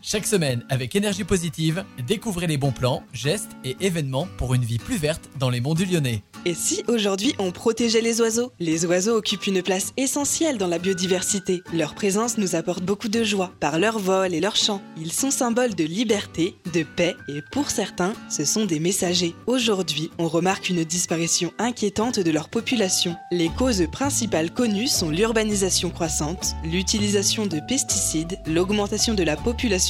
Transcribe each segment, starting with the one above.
Chaque semaine, avec énergie positive, découvrez les bons plans, gestes et événements pour une vie plus verte dans les monts du Lyonnais. Et si aujourd'hui on protégeait les oiseaux? Les oiseaux occupent une place essentielle dans la biodiversité. Leur présence nous apporte beaucoup de joie par leur vol et leur chant. Ils sont symboles de liberté, de paix et pour certains, ce sont des messagers. Aujourd'hui, on remarque une disparition inquiétante de leur population. Les causes principales connues sont l'urbanisation croissante, l'utilisation de pesticides, l'augmentation de la population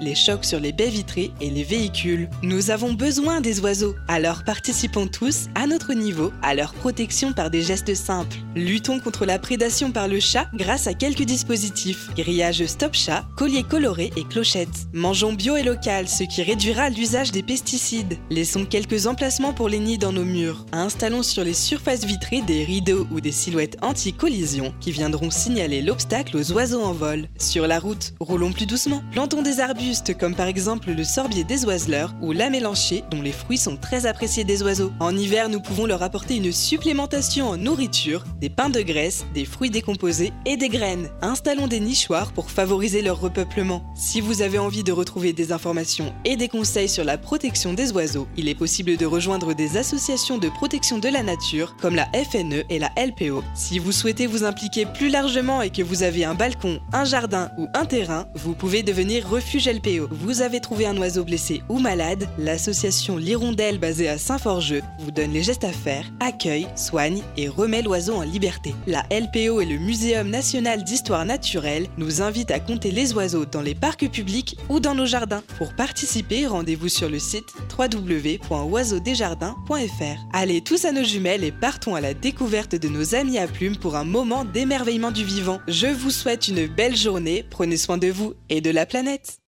les chocs sur les baies vitrées et les véhicules. Nous avons besoin des oiseaux, alors participons tous à notre niveau à leur protection par des gestes simples. Luttons contre la prédation par le chat grâce à quelques dispositifs. Grillage stop chat, collier coloré et clochettes. Mangeons bio et local, ce qui réduira l'usage des pesticides. Laissons quelques emplacements pour les nids dans nos murs. Installons sur les surfaces vitrées des rideaux ou des silhouettes anti-collision qui viendront signaler l'obstacle aux oiseaux en vol. Sur la route, roulons plus doucement. Plantons des arbustes comme par exemple le sorbier des oiseleurs ou la mélanchée dont les fruits sont très appréciés des oiseaux. En hiver, nous pouvons leur apporter une supplémentation en nourriture, des pains de graisse, des fruits décomposés et des graines. Installons des nichoirs pour favoriser leur repeuplement. Si vous avez envie de retrouver des informations et des conseils sur la protection des oiseaux, il est possible de rejoindre des associations de protection de la nature comme la FNE et la LPO. Si vous souhaitez vous impliquer plus largement et que vous avez un balcon, un jardin ou un terrain, vous pouvez devenir refuge LPO. Vous avez trouvé un oiseau blessé ou malade, l'association L'Hirondelle basée à Saint-Forgeux vous donne les gestes à faire, accueille, soigne et remet l'oiseau en liberté. La LPO et le Muséum national d'histoire naturelle nous invitent à compter les oiseaux dans les parcs publics ou dans nos jardins. Pour participer, rendez-vous sur le site www.oiseaudesjardins.fr. Allez tous à nos jumelles et partons à la découverte de nos amis à plumes pour un moment d'émerveillement du vivant. Je vous souhaite une belle journée, prenez soin de vous et de la planète.